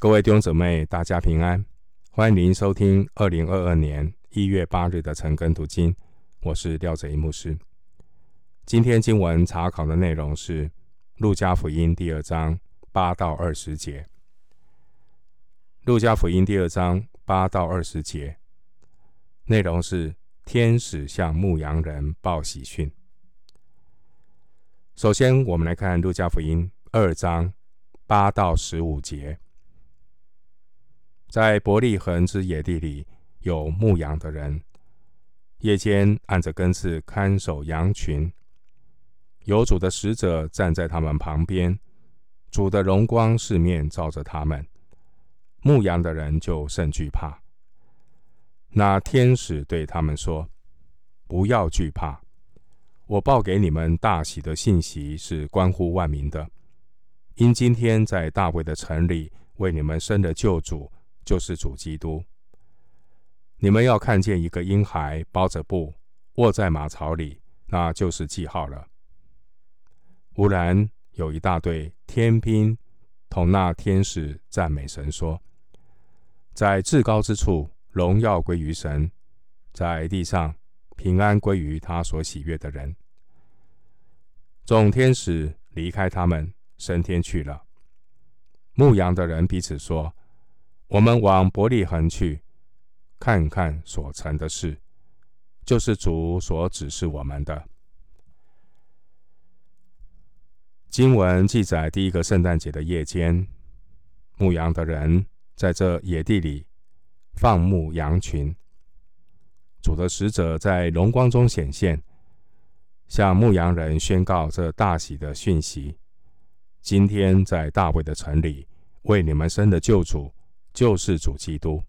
各位弟兄姊妹，大家平安！欢迎您收听二零二二年一月八日的晨更读经，我是廖哲一牧师。今天经文查考的内容是《路加福音》第二章八到二十节，《路加福音》第二章八到二十节内容是天使向牧羊人报喜讯。首先，我们来看《路加福音》二章八到十五节。在伯利恒之野地里，有牧羊的人，夜间按着更次看守羊群。有主的使者站在他们旁边，主的荣光四面照着他们，牧羊的人就甚惧怕。那天使对他们说：“不要惧怕，我报给你们大喜的信息是关乎万民的，因今天在大卫的城里为你们生的救主。”就是主基督。你们要看见一个婴孩包着布卧在马槽里，那就是记号了。忽然有一大队天兵同那天使赞美神说：“在至高之处荣耀归于神，在地上平安归于他所喜悦的人。”众天使离开他们，升天去了。牧羊的人彼此说。我们往伯利恒去，看看所成的事，就是主所指示我们的。经文记载，第一个圣诞节的夜间，牧羊的人在这野地里放牧羊群。主的使者在荣光中显现，向牧羊人宣告这大喜的讯息：今天在大卫的城里，为你们生的救主。就是主基督。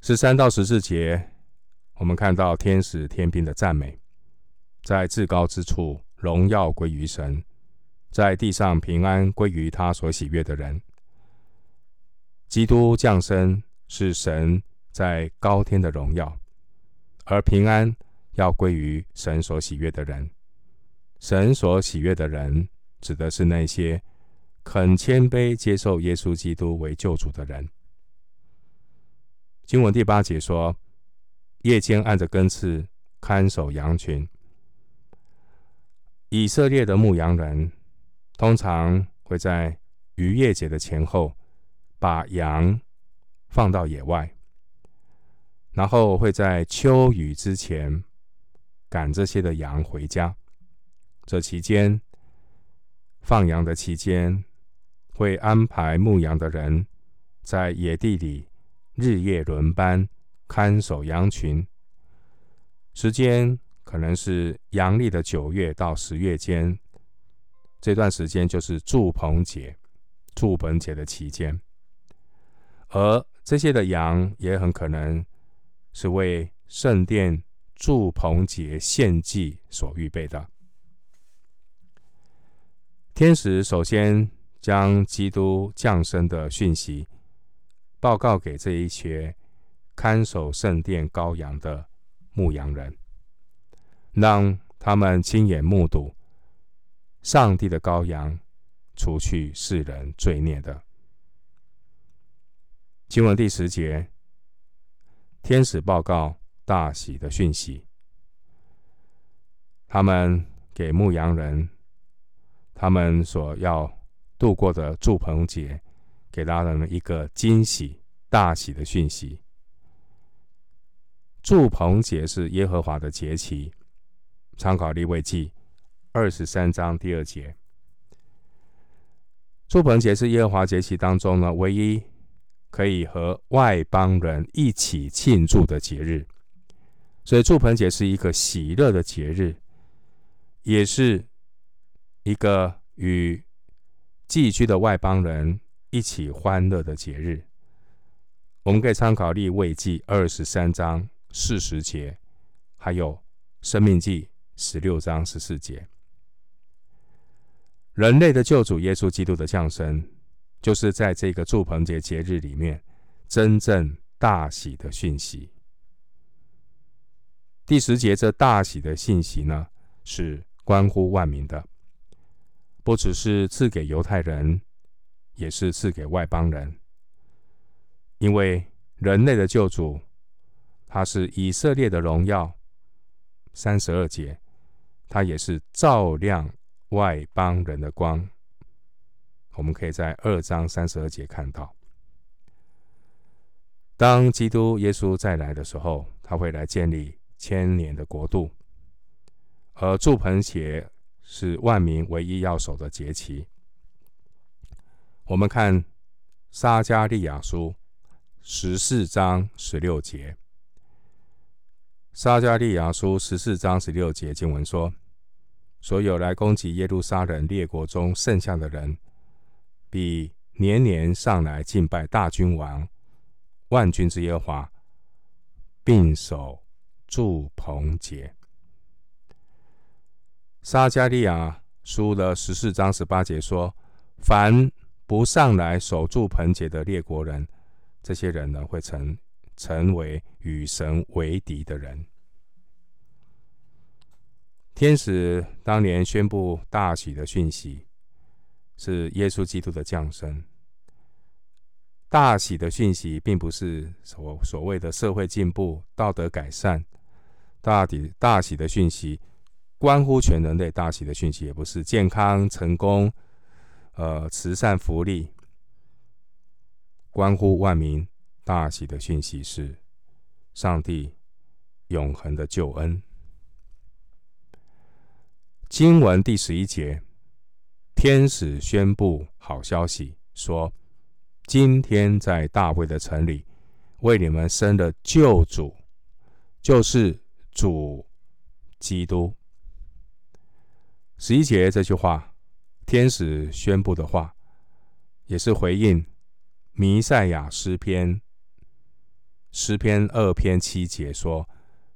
十三到十四节，我们看到天使天兵的赞美，在至高之处荣耀归于神，在地上平安归于他所喜悦的人。基督降生是神在高天的荣耀，而平安要归于神所喜悦的人。神所喜悦的人，指的是那些。肯谦卑接受耶稣基督为救主的人。经文第八节说：“夜间按着根次看守羊群。”以色列的牧羊人通常会在逾越节的前后把羊放到野外，然后会在秋雨之前赶这些的羊回家。这期间，放羊的期间。会安排牧羊的人在野地里日夜轮班看守羊群，时间可能是阳历的九月到十月间，这段时间就是祝棚节、祝棚节的期间，而这些的羊也很可能是为圣殿祝棚节献祭所预备的。天使首先。将基督降生的讯息报告给这一群看守圣殿羔羊的牧羊人，让他们亲眼目睹上帝的羔羊除去世人罪孽的。经文第十节，天使报告大喜的讯息，他们给牧羊人，他们所要。度过的祝棚节，给大人们一个惊喜、大喜的讯息。祝棚节是耶和华的节期，参考利未记二十三章第二节。祝棚节是耶和华节期当中呢，唯一可以和外邦人一起庆祝的节日，所以祝棚节是一个喜乐的节日，也是一个与寄居的外邦人一起欢乐的节日，我们可以参考利未记二十三章四十节，还有生命记十六章十四节。人类的救主耶稣基督的降生，就是在这个祝棚节节日里面真正大喜的讯息。第十节这大喜的信息呢，是关乎万民的。不只是赐给犹太人，也是赐给外邦人，因为人类的救主，他是以色列的荣耀。三十二节，他也是照亮外邦人的光。我们可以在二章三十二节看到，当基督耶稣再来的时候，他会来建立千年的国度，而祝棚写是万民唯一要守的节期。我们看撒迦利亚书十四章十六节，撒迦利亚书十四章十六节经文说：“所有来攻击耶路撒冷列国中剩下的人。”必年年上来敬拜大君王，万军之耶和华，并守住棚节。撒迦利亚书的十四章十八节说：“凡不上来守住棚节的列国人，这些人呢，会成成为与神为敌的人。”天使当年宣布大喜的讯息。是耶稣基督的降生，大喜的讯息，并不是所所谓的社会进步、道德改善。大底大喜的讯息，关乎全人类。大喜的讯息，也不是健康、成功、呃慈善、福利，关乎万民。大喜的讯息是上帝永恒的救恩。经文第十一节。天使宣布好消息，说：“今天在大卫的城里，为你们生了救主，就是主基督。”十一节这句话，天使宣布的话，也是回应弥赛亚诗篇诗篇二篇七节说：“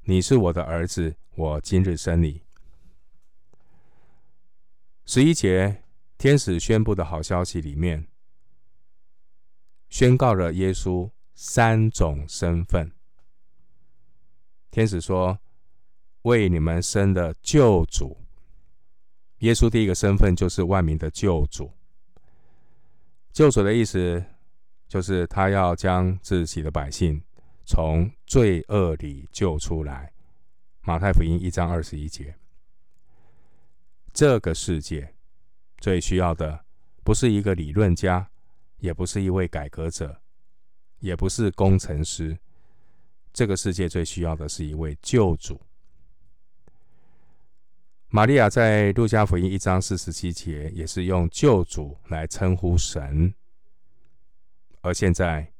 你是我的儿子，我今日生你。”十一节。天使宣布的好消息里面，宣告了耶稣三种身份。天使说：“为你们生的救主。”耶稣第一个身份就是万民的救主。救主的意思就是他要将自己的百姓从罪恶里救出来。马太福音一章二十一节，这个世界。最需要的不是一个理论家，也不是一位改革者，也不是工程师。这个世界最需要的是一位救主。玛利亚在路加福音一章四十七节也是用救主来称呼神，而现在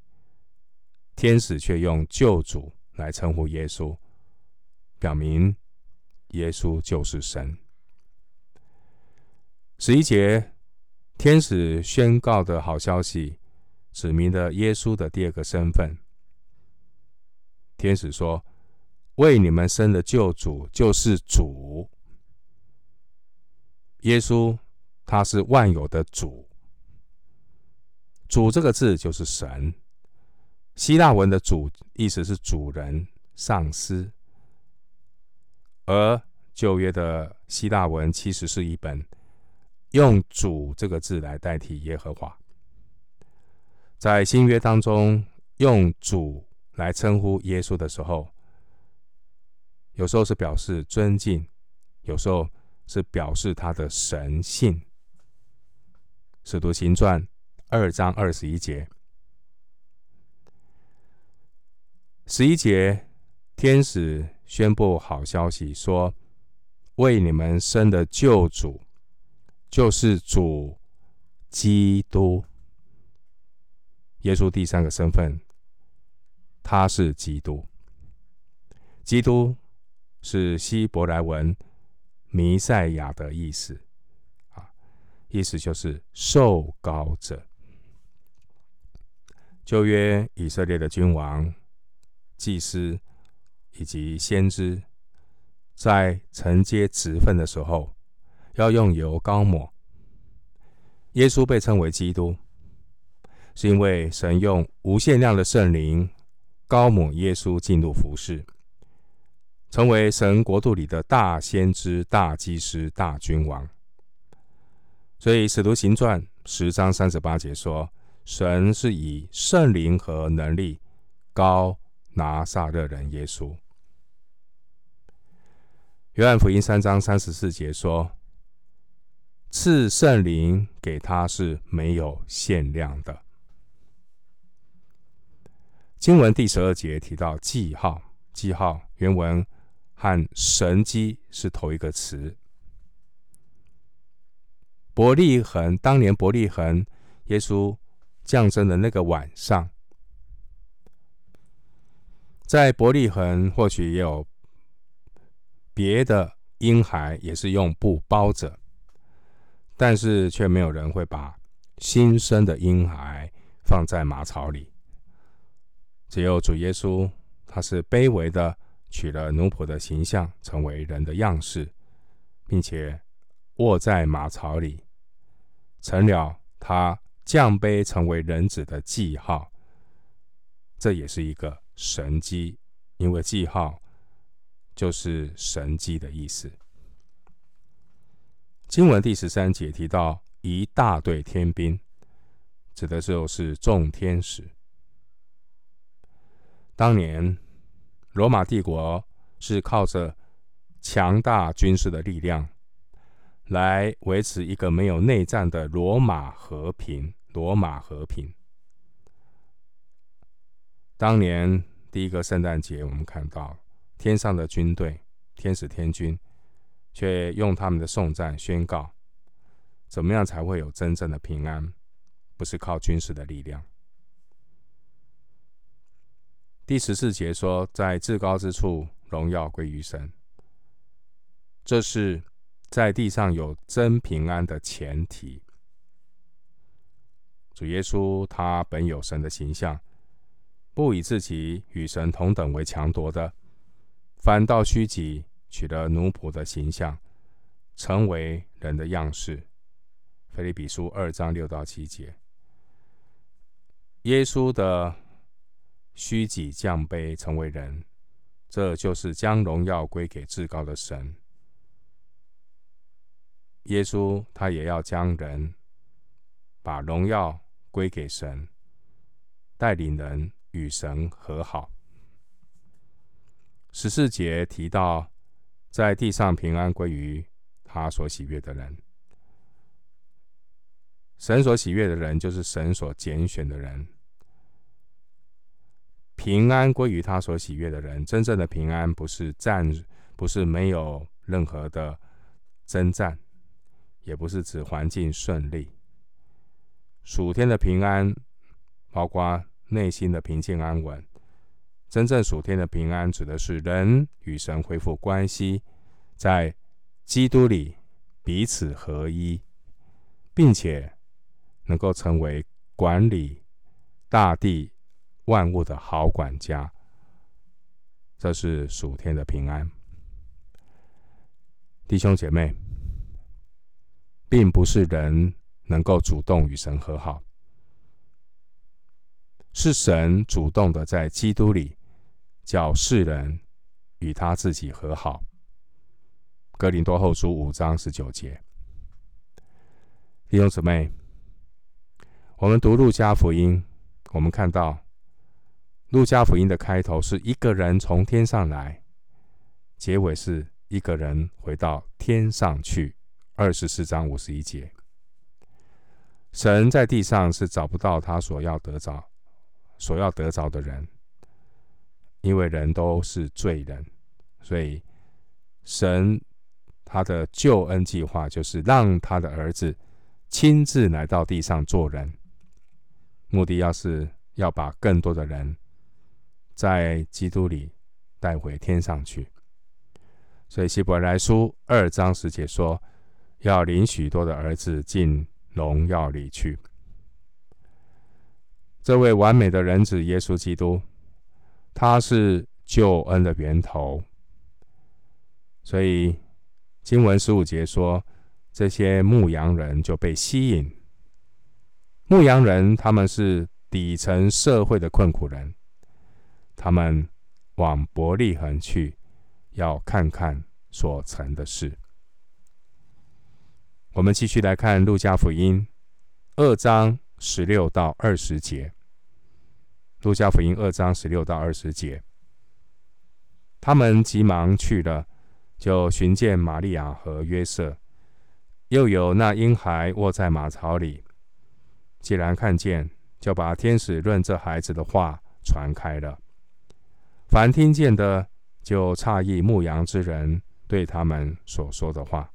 天使却用救主来称呼耶稣，表明耶稣就是神。十一节，天使宣告的好消息，指明了耶稣的第二个身份。天使说：“为你们生的救主就是主。”耶稣他是万有的主。主这个字就是神。希腊文的主意思是主人、上司，而旧约的希腊文其实是一本。用“主”这个字来代替耶和华，在新约当中用“主”来称呼耶稣的时候，有时候是表示尊敬，有时候是表示他的神性。使徒行传二章二十一节，十一节，天使宣布好消息说：“为你们生的救主。”就是主基督，耶稣第三个身份，他是基督。基督是希伯来文弥赛亚的意思，啊，意思就是受膏者。旧约以色列的君王、祭司以及先知，在承接职分的时候。要用油膏抹。耶稣被称为基督，是因为神用无限量的圣灵膏抹耶稣进入服事，成为神国度里的大先知、大祭司、大君王。所以《使徒行传》十章三十八节说，神是以圣灵和能力高拿撒勒人耶稣。约翰福音三章三十四节说，赐圣灵给他是没有限量的。经文第十二节提到记号，记号原文和神迹是同一个词。伯利恒当年伯利恒耶稣降生的那个晚上，在伯利恒或许也有别的婴孩也是用布包着，但是却没有人会把新生的婴孩放在马槽里。只有主耶稣，他是卑微的，取了奴仆的形象，成为人的样式，并且卧在马槽里，成了他降卑成为人子的记号。这也是一个神迹，因为记号就是神迹的意思。经文第十三节提到一大队天兵，指的就是众天使。当年，罗马帝国是靠着强大军事的力量来维持一个没有内战的罗马和平。罗马和平。当年第一个圣诞节，我们看到天上的军队，天使天军，却用他们的颂赞宣告：怎么样才会有真正的平安？不是靠军事的力量。第十四节说，在至高之处，荣耀归于神。这是在地上有真平安的前提。主耶稣他本有神的形象，不以自己与神同等为强夺的，反倒虚己，取了奴仆的形象，成为人的样式。腓立比书二章六到七节，耶稣的。虚己降卑成为人，这就是将荣耀归给至高的神。耶稣他也要将人把荣耀归给神，带领人与神和好。十四节提到，在地上平安归于他所喜悦的人。神所喜悦的人，就是神所拣选的人。平安归于他所喜悦的人。真正的平安不是战，不是没有任何的征战，也不是指环境顺利。属天的平安，包括内心的平静安稳。真正属天的平安，指的是人与神恢复关系，在基督里彼此合一，并且能够成为管理大地。万物的好管家，这是属天的平安。弟兄姐妹，并不是人能够主动与神和好，是神主动的在基督里叫世人与他自己和好。哥林多后书五章十九节。弟兄姊妹，我们读路加福音，我们看到。路加福音的开头是一个人从天上来，结尾是一个人回到天上去。二十四章五十一节，神在地上是找不到他所要得着、所要得着的人，因为人都是罪人，所以神他的救恩计划就是让他的儿子亲自来到地上做人，目的要是要把更多的人。在基督里带回天上去，所以希伯来书二章十节说，要领许多的儿子进荣耀里去。这位完美的人子耶稣基督，他是救恩的源头。所以经文十五节说，这些牧羊人就被吸引。牧羊人他们是底层社会的困苦人。他们往伯利恒去，要看看所成的事。我们继续来看路加福音二章十六到二十节。路加福音二章十六到二十节，他们急忙去了，就寻见玛利亚和约瑟，又有那婴孩卧在马槽里。既然看见，就把天使论这孩子的话传开了。凡听见的，就诧异牧羊之人对他们所说的话。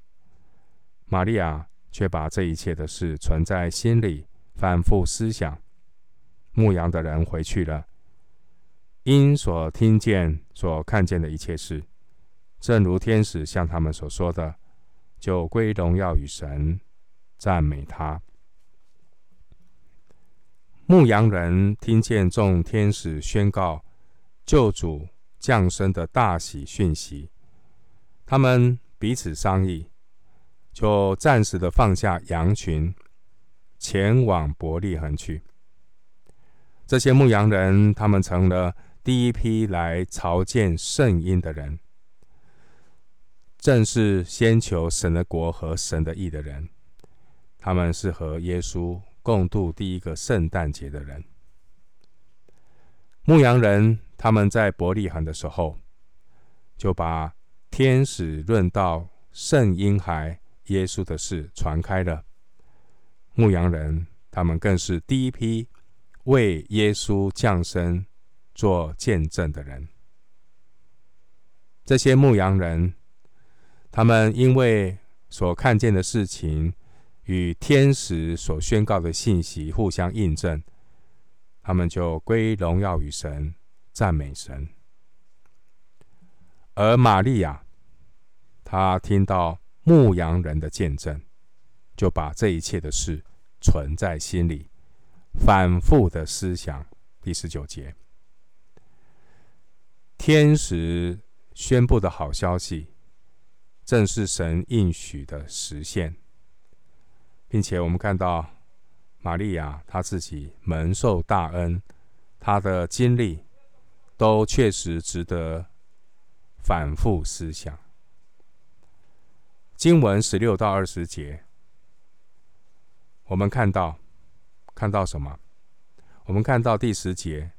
玛利亚却把这一切的事存在心里，反复思想。牧羊的人回去了，因所听见、所看见的一切事，正如天使向他们所说的，就归荣耀与神，赞美他。牧羊人听见众天使宣告救主降生的大喜讯息，他们彼此商议，就暂时的放下羊群，前往伯利恒去。这些牧羊人，他们成了第一批来朝见圣婴的人，正是先求神的国和神的义的人。他们是和耶稣共度第一个圣诞节的人。牧羊人他们在伯利恒的时候，就把天使论到圣婴孩耶稣的事传开了。牧羊人他们更是第一批。为耶稣降生做见证的人，这些牧羊人，他们因为所看见的事情与天使所宣告的信息互相印证，他们就归荣耀与神，赞美神。而玛利亚，她听到牧羊人的见证，就把这一切的事存在心里。反复的思想，第十九节，天使宣布的好消息，正是神应许的实现，并且我们看到玛利亚她自己蒙受大恩，她的经历都确实值得反复思想。经文十六到二十节，我们看到。看到什么？我们看到第十节，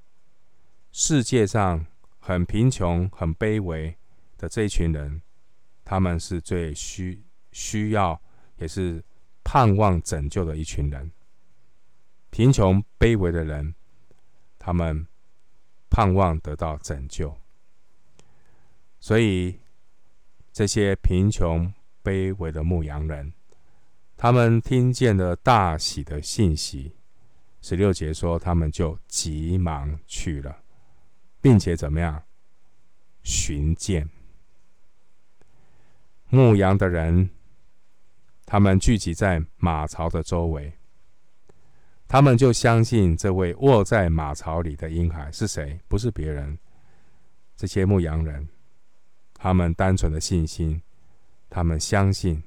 世界上很贫穷、很卑微的这一群人，他们是最需需要，也是盼望拯救的一群人。贫穷卑微的人，他们盼望得到拯救。所以，这些贫穷卑微的牧羊人，他们听见了大喜的信息。十六节说，他们就急忙去了，并且怎么样？寻见牧羊的人，他们聚集在马槽的周围，他们就相信这位卧在马槽里的婴孩是谁？不是别人。这些牧羊人，他们单纯的信心，他们相信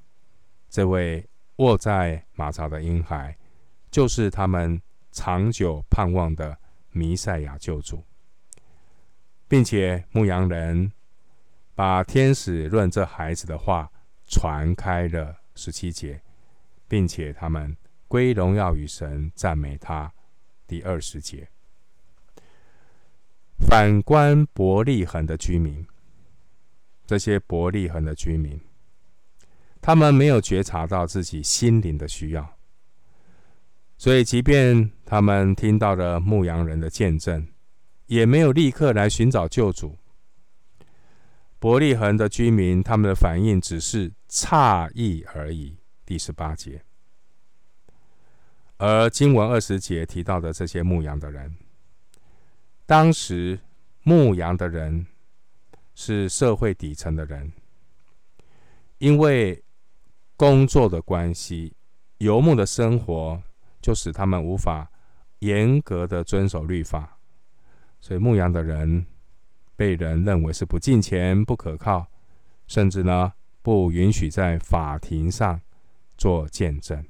这位卧在马槽的婴孩就是他们。长久盼望的弥赛亚救主，并且牧羊人把天使论这孩子的话传开了十七节，并且他们归荣耀与神，赞美他。第二十节，反观伯利恒的居民，这些伯利恒的居民，他们没有觉察到自己心灵的需要。所以，即便他们听到了牧羊人的见证，也没有立刻来寻找救主。伯利恒的居民，他们的反应只是诧异而已。第十八节，而经文二十节提到的这些牧羊的人，当时牧羊的人是社会底层的人，因为工作的关系，游牧的生活。就使他们无法严格的遵守律法，所以牧羊的人被人认为是不敬虔、不可靠，甚至呢不允许在法庭上做见证。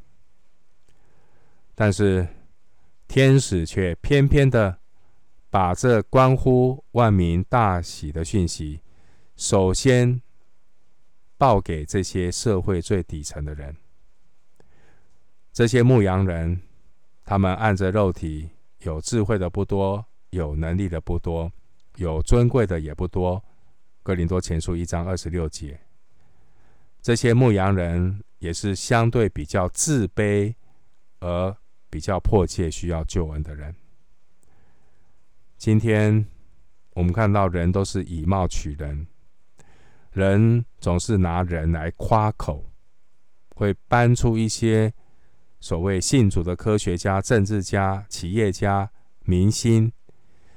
但是天使却偏偏的把这关乎万民大喜的讯息，首先报给这些社会最底层的人。这些牧羊人，他们按着肉体，有智慧的不多，有能力的不多，有尊贵的也不多。哥林多前书一章二十六节，这些牧羊人也是相对比较自卑，而比较迫切需要救恩的人。今天我们看到人都是以貌取人，人总是拿人来夸口，会搬出一些所谓信主的科学家、政治家、企业家、明星，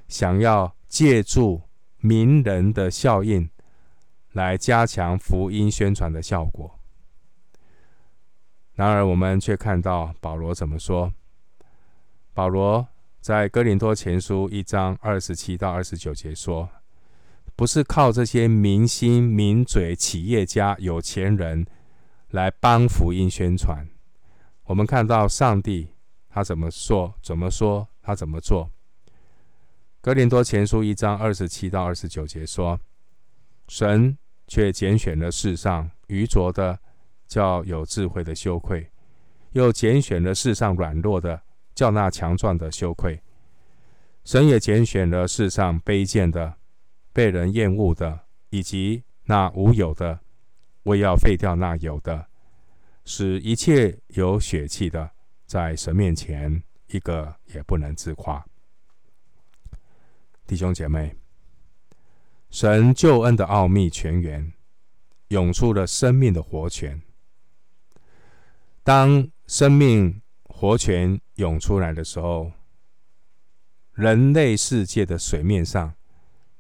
想要借助名人的效应来加强福音宣传的效果。然而，我们却看到保罗怎么说？保罗在哥林多前书一章二十七到二十九节说：“不是靠这些明星、名嘴、企业家、有钱人来帮福音宣传。我们看到上帝他怎么说，怎么说，他怎么做。”哥林多前书一章二十七到二十九节说：“神却拣选了世上愚拙的，叫有智慧的羞愧；又拣选了世上软弱的。”叫那强壮的羞愧，神也拣选了世上卑贱的、被人厌恶的，以及那无有的，为要废掉那有的，使一切有血气的，在神面前一个也不能自夸。弟兄姐妹，神救恩的奥秘泉源，涌出了生命的活泉。当生命活泉涌出来的时候，人类世界的水面上，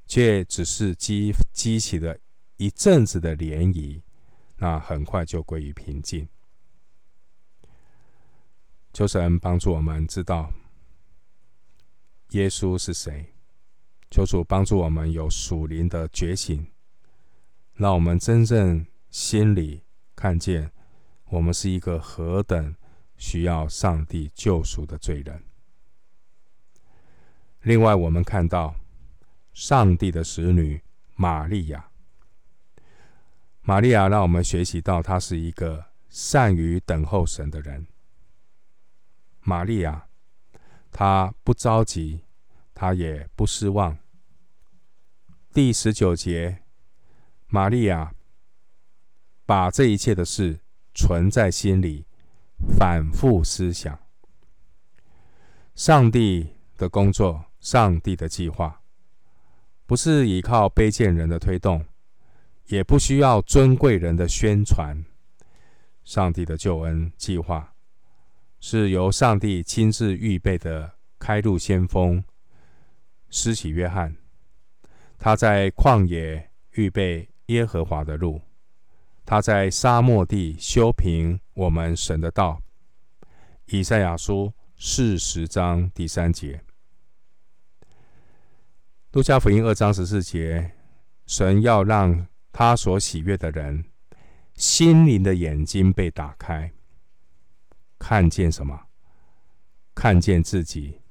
却只是激激起了一阵子的涟漪，那很快就归于平静。求神帮助我们知道耶稣是谁，求主帮助我们有属灵的觉醒，让我们真正心里看见，我们是一个何等。需要上帝救赎的罪人。另外，我们看到上帝的使女玛利亚。玛利亚让我们学习到，她是一个善于等候神的人。玛利亚，她不着急，她也不失望。第十九节，玛利亚把这一切的事存在心里。反复思想，上帝的工作，上帝的计划，不是依靠卑贱人的推动，也不需要尊贵人的宣传。上帝的救恩计划，是由上帝亲自预备的开路先锋施洗约翰，他在旷野预备耶和华的路。他在沙漠地修平我们神的道。以赛亚书四十章第三节，路加福音二章十四节，神要让他所喜悦的人心灵的眼睛被打开，看见什么？看见自己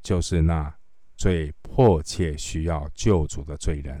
就是那最迫切需要救主的罪人。